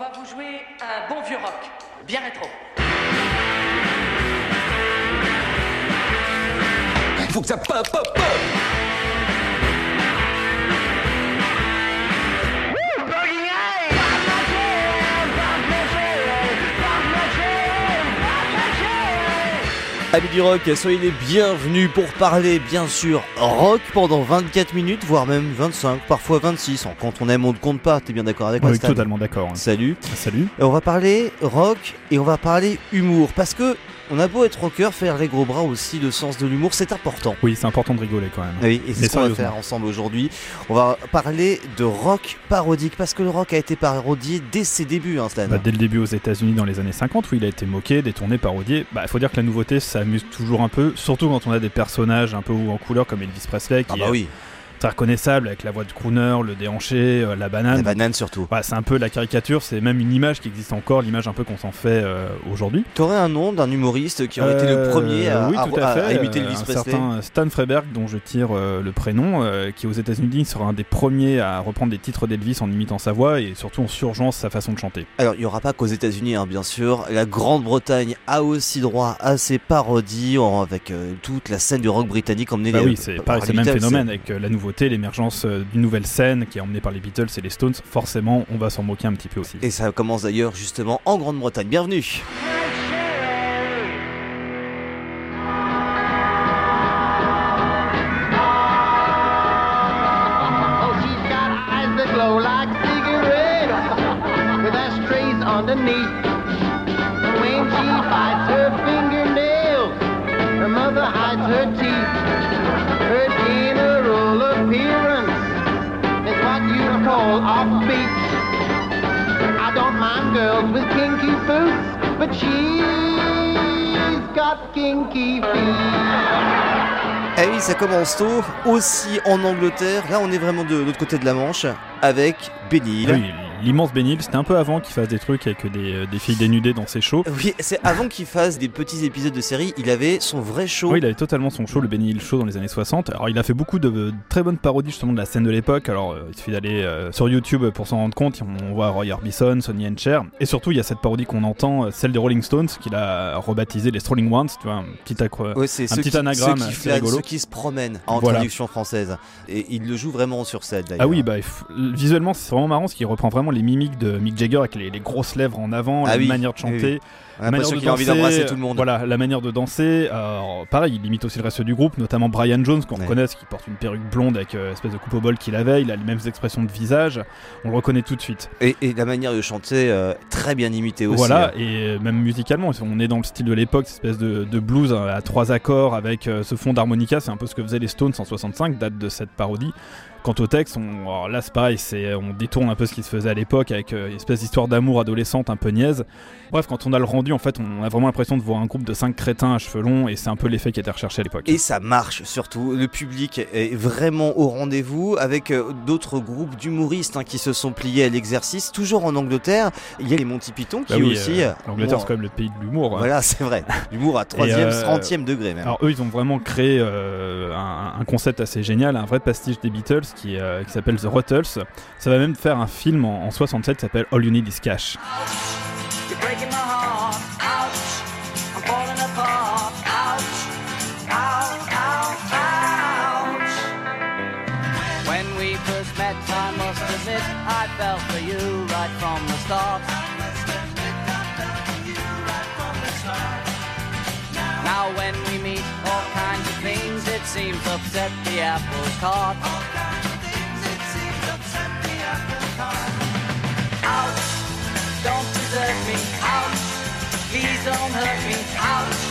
va vous jouer un bon vieux rock, bien rétro. Faut que ça pop, pop, pop Amis du rock, soyez les bienvenus pour parler bien sûr rock pendant 24 minutes, voire même 25, parfois 26. Quand on aime, on ne compte pas, t'es bien d'accord avec moi Oui, totalement d'accord. hein. Salut. Salut. Et on va parler rock et on va parler humour parce que on a beau être rocker, faire les gros bras aussi, le sens de l'humour, c'est important. Oui, c'est important de rigoler quand même. Oui, et c'est ce qu'on va faire ensemble aujourd'hui. On va parler de rock parodique parce que le rock a été parodié dès ses débuts, hein, Stan. Bah, dès le début aux États-Unis dans les années 50, où il a été moqué, détourné, parodié, bah, faut dire que la nouveauté, ça amuse toujours un peu, surtout quand on a des personnages un peu en couleur comme Elvis Presley, qui ah bah est oui, très reconnaissable avec la voix de crooner, le déhanché, euh, la banane. la banane surtout. C'est un peu la caricature, c'est même une image qui existe encore, l'image un peu qu'on s'en fait euh, aujourd'hui. T'aurais un nom d'un humoriste qui aurait été le Euh, premier à, oui, tout à à- fait, à imiter Elvis un Presley certain Stan Freberg, dont je tire euh, le prénom, qui aux États-Unis sera un des premiers à reprendre des titres d'Elvis en imitant sa voix et surtout en surgeant sa façon de chanter. Alors, il n'y aura pas qu'aux États-Unis, hein, bien sûr. La Grande-Bretagne a aussi droit à ses parodies avec toute la scène du rock britannique emmenée Bah oui, c'est par pareil, c'est le même phénomène avec la nouveauté, l'émergence euh, d'une nouvelle scène qui est emmenée par les Beatles et les Stones. Forcément, on va s'en moquer un petit peu aussi. Et ça commence d'ailleurs justement en Grande-Bretagne. Bienvenue Oh, boots, but she's got kinky feet. Eh oui, ça commence tôt, aussi en Angleterre. Là, on est vraiment de l'autre côté de la Manche avec Benny Hill. Oui, l'immense Benny Hill, c'était un peu avant qu'il fasse des trucs avec des, euh, des filles dénudées dans ses shows. Oui, c'est avant qu'il fasse des petits épisodes de série, il avait son vrai show. Oui, il avait totalement son show, le Benny Hill Show dans les années 60. Alors, il a fait beaucoup de, de très bonnes parodies justement de la scène de l'époque. Alors, euh, il suffit d'aller euh, sur YouTube pour s'en rendre compte. On voit Roy Orbison, Sonny and Cher. Et surtout, il y a cette parodie qu'on entend, euh, celle des Rolling Stones, qu'il a rebaptisé les Strolling Ones. Tu vois, un petit accro. Ouais, un petit qui, anagramme ceux qui rigolo. ceux qui se promènent en Voilà. traduction française. Et il le joue vraiment sur scène d'ailleurs. Ah oui, bah, visuellement, c'est vraiment marrant parce qu'il reprend vraiment les mimiques de Mick Jagger avec les, les grosses lèvres en avant, Ah la oui, manière de chanter. oui. On a la manière l'impression de qu'il a envie danser, d'embrasser tout le monde. Voilà, la manière de danser. Alors, pareil, il imite aussi le reste du groupe, notamment Brian Jones, qu'on Ouais. reconnaît, qui porte une perruque blonde avec euh, espèce de coupe au bol qu'il avait. Il a les mêmes expressions de visage. On le reconnaît tout de suite. Et, et la manière de chanter, euh, très bien imitée aussi. Voilà, hein. et même musicalement, on est dans le style de l'époque, cette espèce de, de blues euh, à trois accords avec euh, ce fond d'harmonica. C'est un peu ce que faisaient les Stones en 65, date de cette parodie. Quant au texte, on, là c'est pareil, c'est, on détourne un peu ce qui se faisait à l'époque avec euh, une espèce d'histoire d'amour adolescente un peu niaise. Bref, quand on a le rendu, en fait, on a vraiment l'impression de voir un groupe de cinq crétins à cheveux longs et c'est un peu l'effet qui était recherché à l'époque. Et ça marche surtout. Le public est vraiment au rendez-vous avec euh, d'autres groupes d'humoristes hein, qui se sont pliés à l'exercice. Toujours en Angleterre, il y a les Monty Python qui Bah oui, aussi. euh, L'Angleterre, bon, c'est quand même le pays de l'humour. hein. Voilà, c'est vrai. L'humour à 3 e euh, 30e degré même. Alors eux, ils ont vraiment créé euh, un, un concept assez génial, un vrai pastiche des Beatles qui, euh, qui s'appelle The Ruttles. Ça va même faire un film en, en 67 qui s'appelle All You Need Is Cash. You're breaking my heart. First met, I must admit, I fell for you right from the start. Now when we meet, all kinds of things it seems upset the apple cart. Ouch, don't desert me. Ouch, please don't hurt me. Ouch,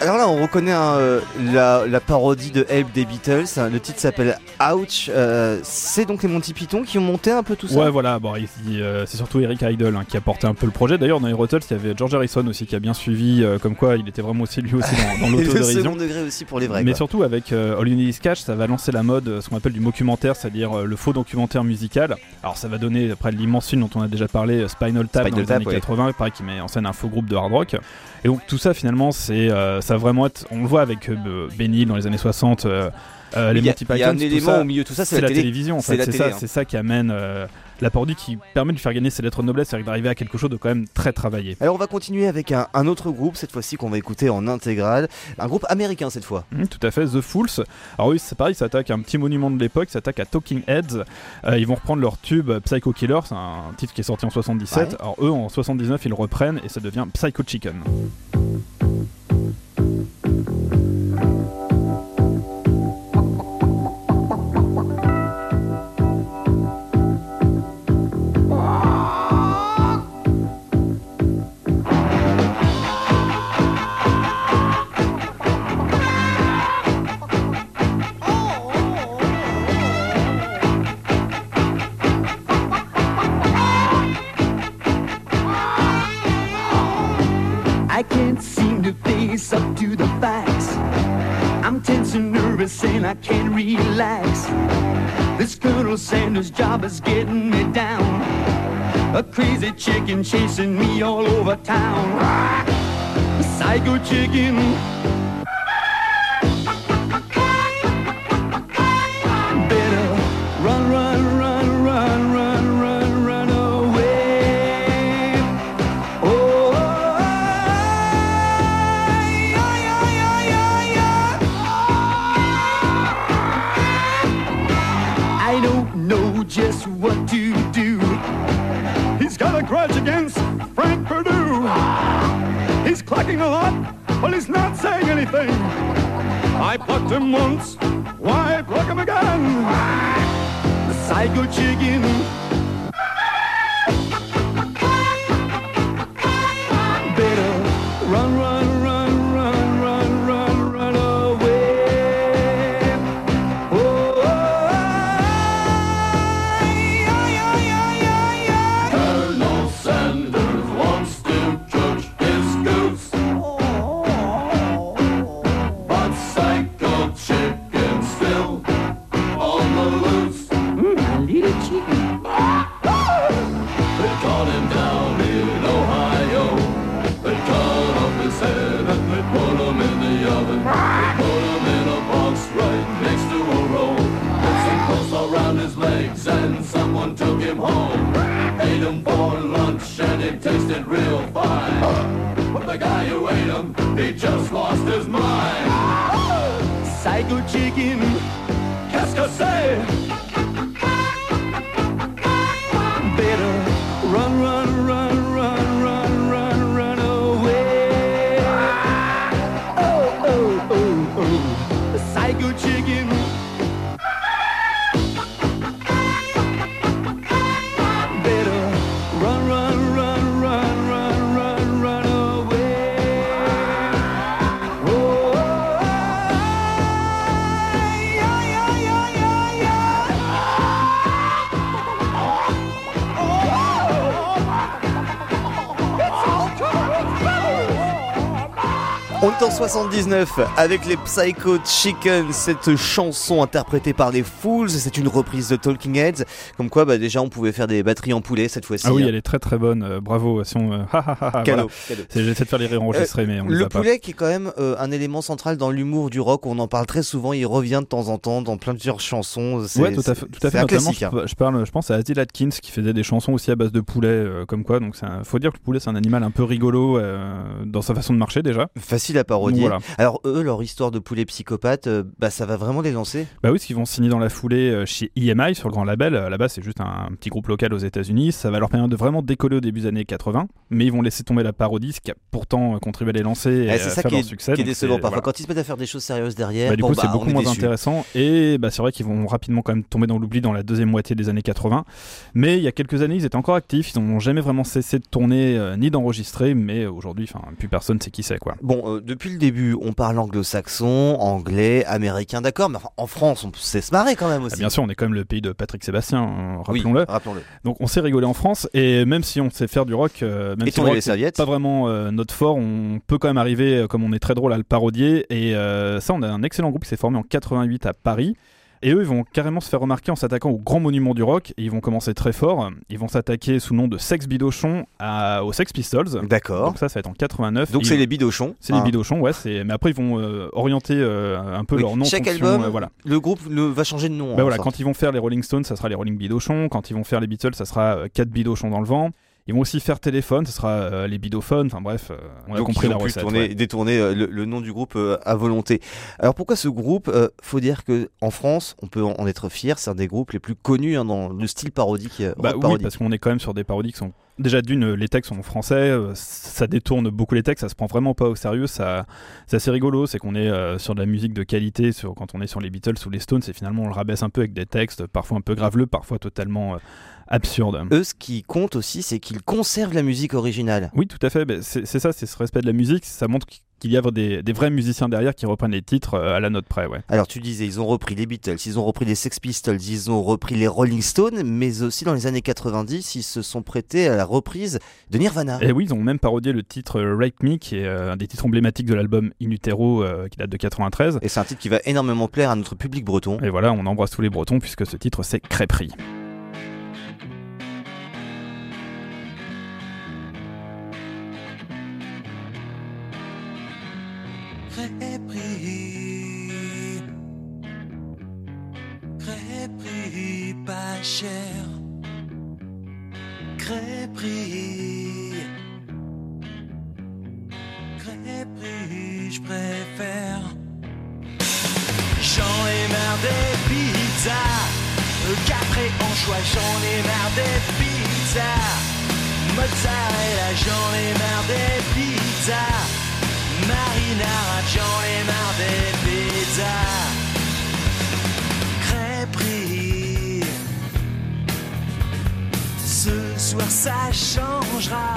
Alors là, on reconnaît hein, euh, la, la parodie de Help des Beatles. Le titre s'appelle Ouch. Euh, c'est donc les Monty Python qui ont monté un peu tout ça. Ouais, voilà, bon, euh, c'est surtout Eric Idle hein, qui a porté un peu le projet. D'ailleurs, dans les Ruttles, il y avait George Harrison aussi qui a bien suivi, euh, comme quoi il était vraiment aussi lui aussi dans, dans le l'autodérision. second degré aussi pour les vrais. Mais quoi. surtout avec All You Need Is Cash, ça va lancer la mode, ce qu'on appelle du mockumentaire, c'est-à-dire le faux documentaire musical. Alors ça va donner, après l'immense film dont on a déjà parlé, Spinal Tap Spinal dans les Tap, années oui. 80, pareil, qui met en scène un faux groupe de hard rock. Et donc tout ça finalement, c'est, ça va vraiment être, on le voit avec euh, Benny dans les années 60. euh, Euh, les Il y a, Monty il y a un Python, élément ça, au milieu de tout ça, c'est c'est la, la, télé. télévision en C'est fait. C'est ça, hein. c'est ça qui amène euh, la parodie qui permet de lui faire gagner ses lettres de noblesse, c'est-à-dire d'arriver à quelque chose de quand même très travaillé. Alors on va continuer avec un, un autre groupe, cette fois-ci qu'on va écouter en intégrale. Un groupe américain cette fois. Hum, tout à fait, The Fools. Alors oui, c'est pareil, ils s'attaquent à un petit monument de l'époque, ils s'attaquent à Talking Heads. Euh, ils vont reprendre leur tube Psycho Killer, c'est un titre qui est sorti en 77. Ouais. Alors eux, en 79, ils le reprennent et ça devient Psycho Chicken. thank you I can't relax. This Colonel Sanders job is getting me down. A crazy chicken chasing me all over town. A psycho chicken. I plucked him once, why pluck him again? The psycho chicken. 79 avec les Psycho Chicken, cette chanson interprétée par les Fools, c'est une reprise de Talking Heads, comme quoi bah, déjà on pouvait faire des batteries en poulet cette fois-ci. Ah oui, hein. elle est très très bonne, euh, bravo. Si on, euh, Cadeau, voilà. J'essaie de faire les réenregistrer, mais on les Le pas. poulet qui est quand même euh, un élément central dans l'humour du rock, on en parle très souvent, il revient de temps en temps dans plusieurs chansons. c'est- Ouais, tout à fait. Tout à fait. Notamment, classique. je, hein. je parle, je pense à Adil Atkins qui faisait des chansons aussi à base de poulet, euh, comme quoi. Donc, un- faut dire que le poulet, c'est un animal un peu rigolo euh, dans sa façon de marcher déjà. Facile à parodier. Voilà. Alors eux, leur histoire de poulet psychopathe, euh, bah ça va vraiment les lancer. Bah oui, parce qu'ils vont signer dans la foulée euh, chez EMI sur le grand label. Euh, Là-bas, c'est juste un, petit groupe local aux États-Unis. Ça va leur permettre de vraiment décoller au début des années 80, mais ils vont laisser tomber la parodie, ce qui a pourtant contribué à les lancer et à c'est ça faire qui est, leur succès. qui est décevant parfois. voilà. Quand ils se mettent à faire des choses sérieuses derrière, Bah, du bon, coup, bah, c'est on beaucoup est moins intéressant. Et bah, c'est vrai qu'ils vont rapidement quand même tomber dans l'oubli dans la deuxième moitié des années 80. Mais il y a quelques années, ils étaient encore actifs. Ils n'ont jamais vraiment cessé de tourner euh, ni d'enregistrer. Mais aujourd'hui, enfin, plus personne sait qui c'est, quoi. Bon, euh, depuis le début, on parle anglo-saxon, anglais, américain, d'accord, mais en France, on sait se marrer quand même aussi. Ah, bien sûr, on est quand même le pays de Patrick Sébastien, hein, Oui, rappelons-le. Donc on sait rigoler en France. Et même si on sait faire du rock, euh, même Et si le rock, serviettes. pas vraiment euh, notre fort, on peut quand même arriver, euh, comme on est très drôle, à le parodier. Et ça, on a un excellent groupe qui s'est formé en 88 à Paris. Et eux, ils vont carrément se faire remarquer en s'attaquant aux grands monuments du rock. Et ils vont commencer très fort. Ils vont s'attaquer sous le nom de Sex Bidochon à- aux Sex Pistols. D'accord. Donc ça, ça va être en 89. Donc c'est les bidochons. C'est les hein. bidochons, ouais. Mais après, ils vont euh, orienter euh, un peu Oui. leur nom. Chaque fonction, album, euh, voilà. le groupe va changer de nom. Bah en voilà, sorte. quand ils vont faire les Rolling Stones, ça sera les Rolling Bidochons. Quand ils vont faire les Beatles, ça sera euh, 4 Bidochons dans le vent. Ils vont aussi faire téléphone, ça sera euh, les bidophones. Enfin bref, euh, on a compris ils la ont pu recette. tourner- ouais. détourner euh, le, le nom du groupe à volonté. Alors pourquoi ce groupe euh, Faut dire que en France, on peut en en être fier. C'est un des groupes les plus connus hein, dans le style parodique. Bah oui, parodique. parce qu'on est quand même sur des parodies qui sont. Déjà d'une, les textes sont en français, ça détourne beaucoup les textes, ça se prend vraiment pas au sérieux, ça, c'est assez rigolo, c'est qu'on est euh, sur de la musique de qualité, sur, quand on est sur les Beatles ou les Stones, et finalement on le rabaisse un peu avec des textes, parfois un peu graveleux, parfois totalement euh, absurdes. Eux, ce qui compte aussi, c'est qu'ils conservent la musique originale. Oui, tout à fait. Ben, c'est ça, c'est ce respect de la musique. Ça montre qu'il y a des, des vrais musiciens derrière qui reprennent les titres euh, à la note près. Ouais. Alors tu disais, ils ont repris les Beatles, ils ont repris les Sex Pistols, ils ont repris les Rolling Stones, mais aussi dans les années 90, ils se sont prêtés à la reprise de Nirvana. Et oui, ils ont même parodié le titre euh, Rape Me, qui est euh, un des titres emblématiques de l'album In Utero, euh, qui date de 93. Et c'est un titre qui va énormément plaire à notre public breton. Et voilà, on embrasse tous les Bretons puisque ce titre c'est Crêperie. Crêperie, crêperie pas cher. Crêperie, crêperie, je préfère. J'en ai marre des pizzas, capré en choix, j'en ai marre des pizzas. Mozzarella, j'en ai marre des pizzas. Marinara, j'en ai marre des pizzas. Crêperie, ce soir ça changera.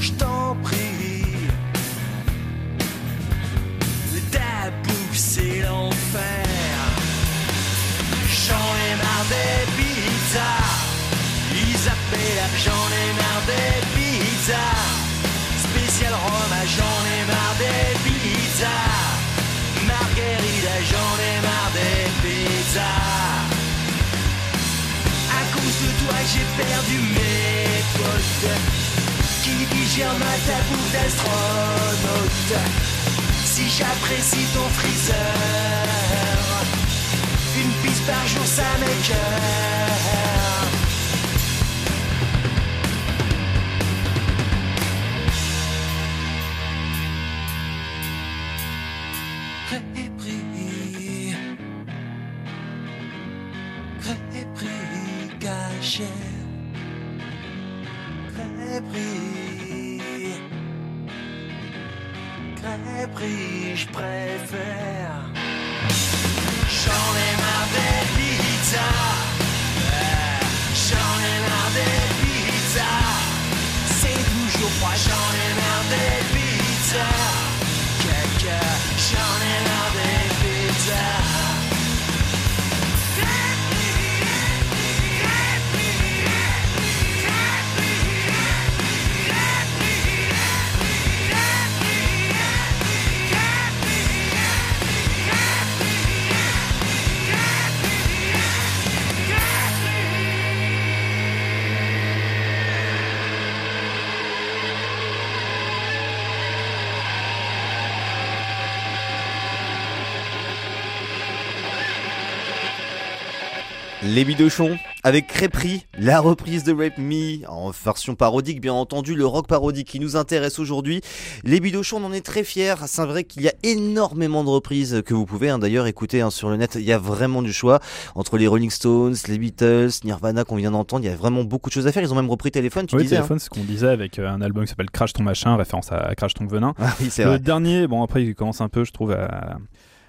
Je t'en prie. Ta bouffe, c'est l'enfer. J'en ai marre des pizzas. Isabella, j'en ai marre des pizzas. J'en ai marre des pizzas. Margherita, j'en ai marre des pizzas. À cause de toi, j'ai perdu mes potes. Qui digère ma ta bouffe d'astronaute. Si j'apprécie ton friseur, une piste par jour, ça m'écoeure. Crêperie, crêperie cachère, crêperie, crêperie, je préfère. J'en ai marre des pizzas, Les Bidochons, avec Crêperie, la reprise de Rape Me, en version parodique bien entendu, le rock parodique qui nous intéresse aujourd'hui. Les Bidochons, on en est très fiers, c'est vrai qu'il y a énormément de reprises que vous pouvez hein, d'ailleurs écouter hein, sur le net, il y a vraiment du choix, entre les Rolling Stones, les Beatles, Nirvana qu'on vient d'entendre, il y a vraiment beaucoup de choses à faire, ils ont même repris Téléphone, tu oui, disais. téléphone, c'est ce qu'on disait avec euh, un album qui s'appelle Crash ton machin, référence à Crash ton venin. hein. Ah oui, Le vrai. dernier, bon après il commence un peu, je trouve, à,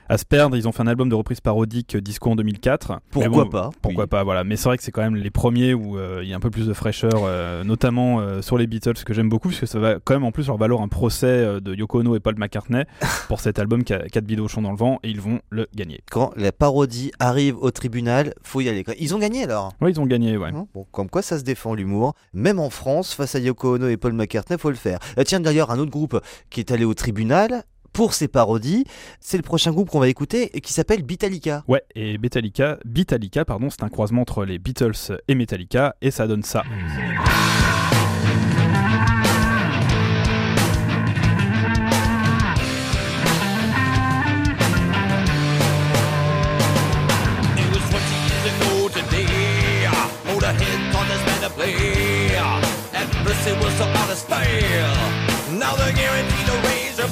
à se perdre. Ils ont fait un album de reprise parodique euh, Disco en 2004. Mais Pourquoi bon, pas Pourquoi oui. pas, voilà. Mais c'est vrai que c'est quand même les premiers où euh, il y a un peu plus de fraîcheur, euh, notamment sur les Beatles, ce que j'aime beaucoup, parce que ça va quand même en plus leur valoir un procès de Yoko Ono et Paul McCartney pour cet album qui a 4 bidochons dans le vent, et ils vont le gagner. Quand la parodie arrive au tribunal, faut y aller. Ils ont gagné alors? Oui, ils ont gagné, ouais. Hein, Bon, comme quoi ça se défend l'humour. Même en France, face à Yoko Ono et Paul McCartney, faut le faire. Tiens, d'ailleurs, un autre groupe qui est allé au tribunal pour ses parodies. C'est le prochain groupe qu'on va écouter et qui s'appelle Beatallica. Ouais, et Metallica, Beatallica, pardon, c'est un croisement entre les Beatles et Metallica, et ça donne ça. It was 20 years ago today. Motorhead taught this band to play. At first it was so out of style. Now they're guaranteed to raise their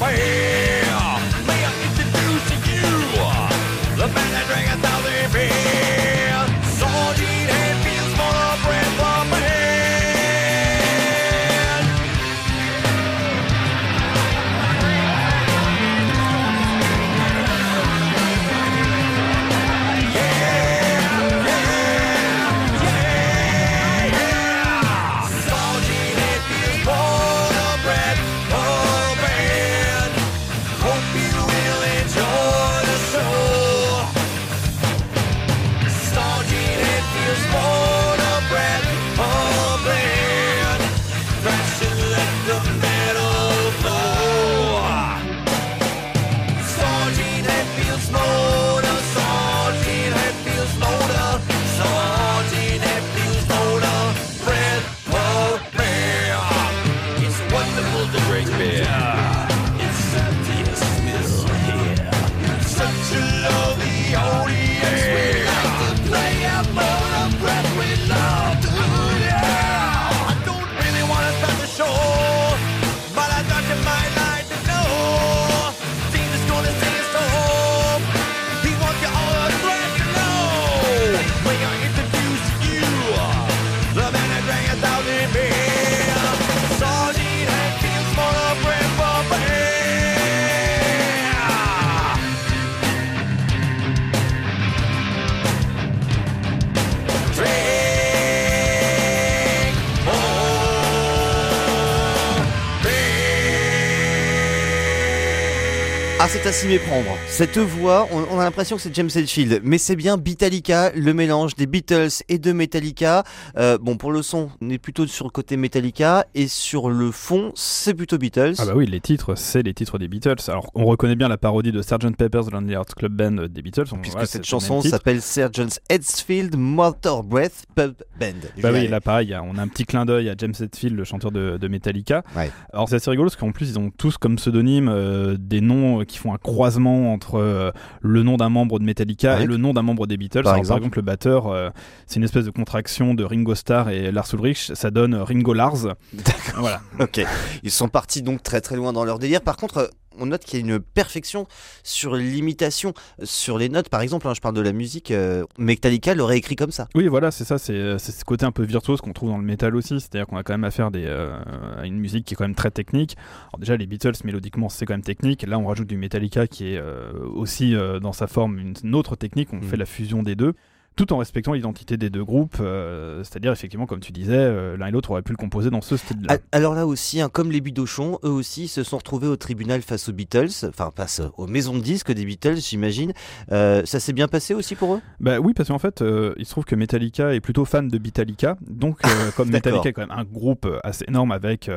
Ah, c'est à s'y méprendre. Cette voix, on, on a l'impression que c'est James Hetfield, mais c'est bien Beatallica, le mélange des Beatles et de Metallica. Euh, bon, pour le son, on est plutôt sur le côté Metallica, et sur le fond, c'est plutôt Beatles. Ah bah oui, les titres, c'est les titres des Beatles. Alors, on reconnaît bien la parodie de Sgt Pepper's Lonely Hearts Club Band des Beatles. On- Puisque cette chanson s'appelle Sergeant Headsfield Motor Breath Pub Band. Bah oui, là pareil, on a un petit clin d'œil à James Hetfield, le chanteur de, de Metallica. Ouais. Alors c'est assez rigolo parce qu'en plus ils ont tous comme pseudonyme euh, des noms qui font un croisement entre euh, le nom d'un membre de Metallica Ouais. et le nom d'un membre des Beatles. Par Alors, exemple le batteur, euh, c'est une espèce de contraction de Ringo Starr et Lars Ulrich, ça donne Ringo Lars. D'accord. Voilà. Ok. Ils sont partis donc très très loin dans leur délire. Par contre, euh, on note qu'il y a une perfection sur l'imitation, sur les notes. Par exemple, hein, je parle de la musique, euh, Metallica l'aurait écrit comme ça. Oui, voilà, c'est ça, c'est euh, c'est ce côté un peu virtuose qu'on trouve dans le métal aussi, c'est-à-dire qu'on a quand même affaire des, euh, à une musique qui est quand même très technique. Alors déjà, les Beatles, mélodiquement, c'est quand même technique. Là, on rajoute du Metallica qui est euh, aussi dans sa forme une, autre technique, on Mm. fait la fusion des deux. Tout en respectant l'identité des deux groupes, euh, c'est-à-dire effectivement, comme tu disais, euh, l'un et l'autre auraient pu le composer dans ce style-là. Alors là aussi, hein, comme les Bidochons, eux aussi se sont retrouvés au tribunal face aux Beatles, enfin face aux maisons de disques des Beatles, j'imagine. Euh, ça s'est bien passé aussi pour eux? Bah oui, parce qu'en fait, il se trouve que Metallica est plutôt fan de Beatallica. Donc, comme. Metallica est quand même un groupe assez énorme avec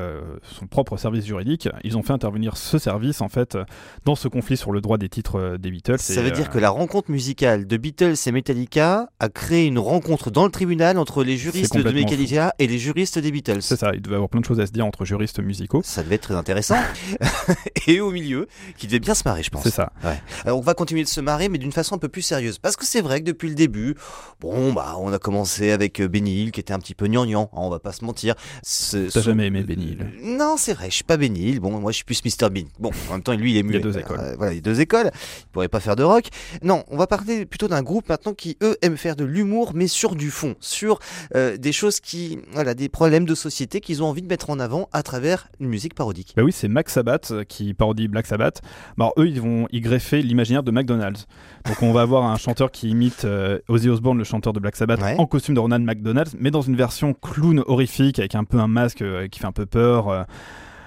son propre service juridique, ils ont fait intervenir ce service en fait dans ce conflit sur le droit des titres des Beatles. Ça Et, veut dire que la rencontre musicale de Beatles et Metallica a créé une rencontre dans le tribunal entre les juristes de Metallica et les juristes des Beatles. c'est ça, il devait y avoir plein de choses à se dire entre juristes musicaux. Ça devait être très intéressant. et au milieu, qui devait bien se marrer, je pense. C'est ça. Alors on va continuer de se marrer, mais d'une façon un peu plus sérieuse. Parce que c'est vrai que depuis le début, bon, bah, on a commencé avec euh, Benny Hill, qui était un petit peu gnangnan, hein, on va pas se mentir. T'as son- jamais aimé Benny Hill? Non, c'est vrai, je suis pas Benny Hill. Bon, moi je suis plus Mr Bean. Bon, en même temps, lui il est Il y a muet. deux écoles. Euh, voilà, il y a deux écoles. Il pourrait pas faire de rock. Non, on va parler plutôt d'un groupe maintenant qui eux aiment faire de l'humour, mais sur du fond, sur euh, des choses qui, voilà, des problèmes de société qu'ils ont envie de mettre en avant à travers une musique parodique. Bah oui, c'est Max Sabbath euh, qui parodie Black Sabbath. Bah alors, eux, ils vont y greffer l'imaginaire de McDonald's. Donc on va avoir un chanteur qui imite euh, Ozzy Osbourne, le chanteur de Black Sabbath, Ouais. en costume de Ronald McDonald, mais dans une version clown horrifique avec un peu un masque euh, qui fait un peu peur.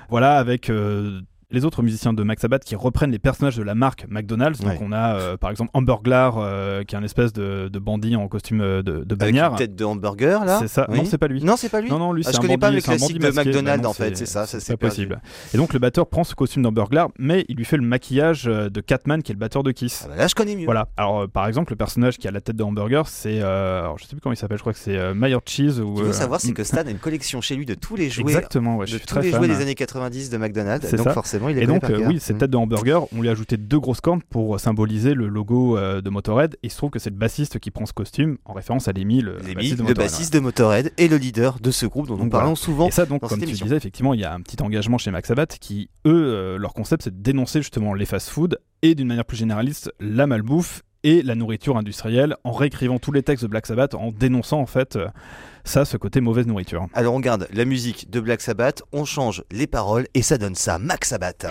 voilà, avec euh, les autres musiciens de Max Sabbath qui reprennent les personnages de la marque McDonald's. Donc Ouais. on a euh, par exemple Hamburglar euh, qui est un espèce de, de bandit en costume euh, de, de Avec bagnard. une tête de hamburger là C'est ça. Oui. Non, c'est pas lui. Non, c'est pas lui. Non, non, lui, Ah, c'est je un connais pas bandit- le un classique bandit de masqué. McDonald's Bah non, en fait, c'est ça, c'est pas possible. Et donc le batteur prend ce costume d'Hamburglar, mais il lui fait le maquillage de Catman, qui est le batteur de Kiss. Ah bah là, je connais mieux. Voilà. Alors, par exemple, le personnage qui a la tête de hamburger, c'est. euh, alors, je sais plus comment il s'appelle, je crois que c'est Mayer Cheese. Ou, Ce qu'il faut savoir, c'est mm, que Stan a une collection chez lui de tous les jouets, Exactement, ouais, je de suis tous les jouets des années 90 de McDonald's. C'est Donc ça. Forcément, il les Et donc, par euh, oui, cette Mm. tête de hamburger, on lui a ajouté deux grosses cornes pour symboliser le logo euh, de Motorhead. Et il se trouve que c'est le bassiste qui prend ce costume en référence à Lemmy, le, bassiste de le Motorhead. bassiste de Motorhead et le leader de ce groupe dont nous parlons voilà. souvent. Et ça, donc, dans comme cette tu disais, effectivement, il y a un petit engagement chez Max Sabbath qui, eux, euh, leur concept, c'est de dénoncer justement les fast-foods et d'une manière plus généraliste, la malbouffe et la nourriture industrielle en réécrivant tous les textes de Black Sabbath, en dénonçant en fait euh, ça, ce côté mauvaise nourriture. Alors on garde la musique de Black Sabbath, on change les paroles et ça donne ça, Max Sabbath.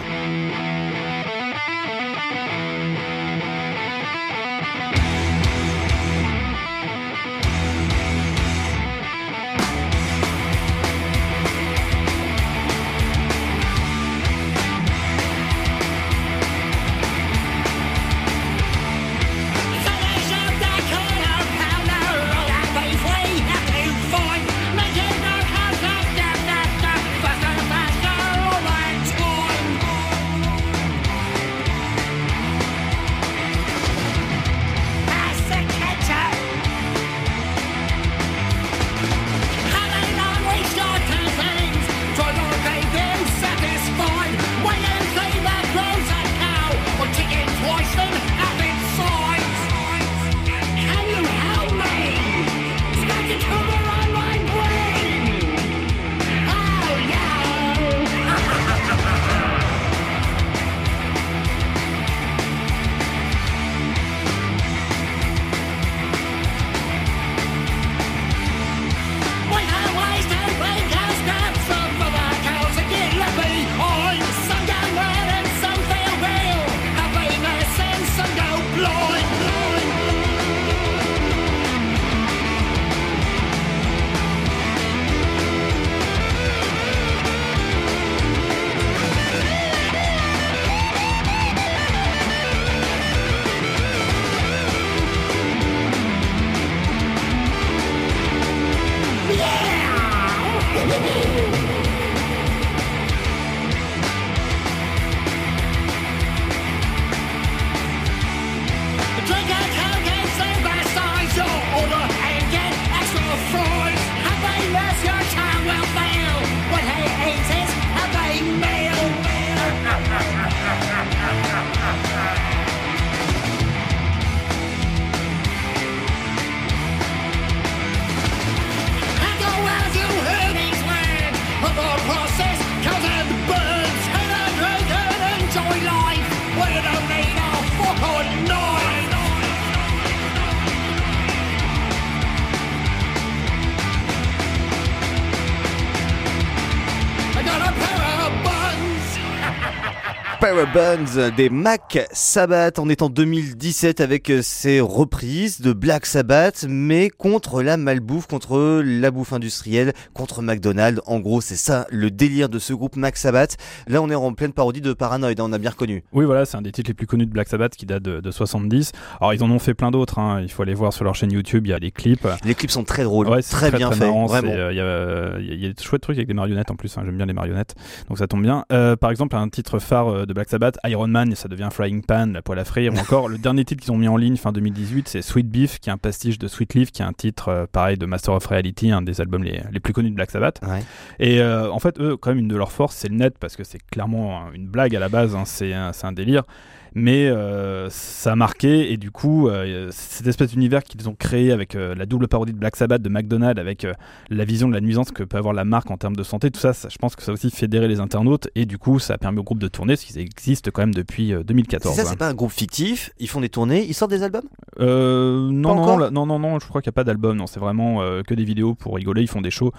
Parabuns des Mac Sabbath. On est en 2017 avec euh, ces reprises de Black Sabbath, mais contre la malbouffe, contre la bouffe industrielle, contre McDonald's. En gros, c'est ça le délire de ce groupe Mac Sabbath. Là, on est en pleine parodie de Paranoid, hein, on a bien reconnu. Oui, voilà, c'est un des titres les plus connus de Black Sabbath qui date de, de 70. Alors, ils en ont fait plein d'autres, hein. il faut aller voir sur leur chaîne YouTube, il y a des clips. Les clips sont très drôles, Ouais, très, bien faits, euh, Il y, a, euh, y des chouettes trucs avec des marionnettes en plus, hein, j'aime bien les marionnettes, donc ça tombe bien. Euh, par exemple, un titre phare euh, de Black Sabbath, Iron Man, ça devient Frying Pan, la poêle à frire, ou encore le dernier titre qu'ils ont mis en ligne fin 2018, c'est Sweet Beef, qui est un pastiche de Sweet Leaf, qui est un titre euh, pareil de Master of Reality, un des albums les, les plus connus de Black Sabbath. Ouais. Et euh, en fait, eux, quand même, une de leurs forces, c'est le net, parce que c'est clairement une blague à la base, hein, c'est un, c'est un délire. Mais euh, ça a marqué, et du coup, euh, cette espèce d'univers qu'ils ont créé avec euh, la double parodie de Black Sabbath, de McDonald's, avec euh, la vision de la nuisance que peut avoir la marque en termes de santé, tout ça, ça, je pense que ça a aussi fédéré les internautes, et du coup, ça a permis au groupe de tourner, parce qu'ils existent quand même depuis euh, C'est 2014. ça, ouais. c'est pas un groupe fictif, ils font des tournées, ils sortent des albums? Euh, non, non, là- non, non, non, je crois qu'il n'y a pas d'album. Non, c'est vraiment euh, que des vidéos pour rigoler. Ils font des shows.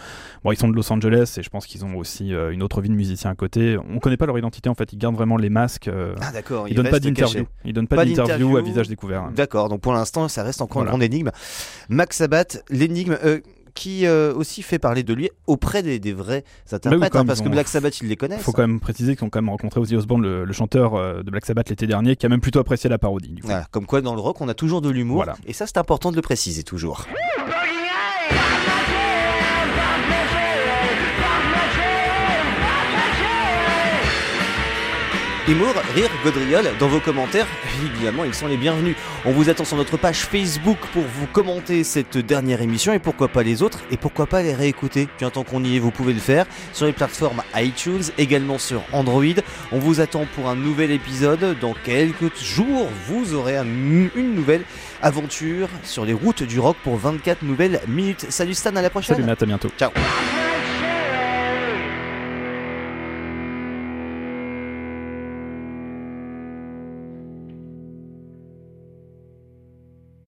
Bon, ils sont de Los Angeles et je pense qu'ils ont aussi euh, une autre vie de musicien à côté. On connaît pas leur identité en fait. Ils gardent vraiment les masques. euh, Ah d'accord, ils donnent pas d'interview. Ils donnent pas, Pas d'interview à visage découvert. D'accord, donc pour l'instant, ça reste encore Voilà. une grande énigme. Max Sabbath, l'énigme. euh, qui euh, aussi fait parler de lui auprès des, des vrais Bah interprètes, oui, hein, parce que Black Sabbath, ils les connaissent. faut quand même préciser qu'ils ont quand même rencontré Ozzy Osbourne, le, le chanteur euh, de Black Sabbath l'été dernier, qui a même plutôt apprécié la parodie. Du coup. Voilà, comme quoi dans le rock, on a toujours de l'humour, Voilà. et ça c'est important de le préciser toujours. Humour, rire, gaudriole, dans vos commentaires, évidemment, ils sont les bienvenus. On vous attend sur notre page Facebook pour vous commenter cette dernière émission et pourquoi pas les autres et pourquoi pas les réécouter. Puis tant qu'on y est, vous pouvez le faire sur les plateformes iTunes, également sur Android. On vous attend pour un nouvel épisode. Dans quelques jours, vous aurez un- une nouvelle aventure sur les routes du rock pour 24 nouvelles minutes. Salut Stan, à la prochaine. Salut Matt, à bientôt. Ciao.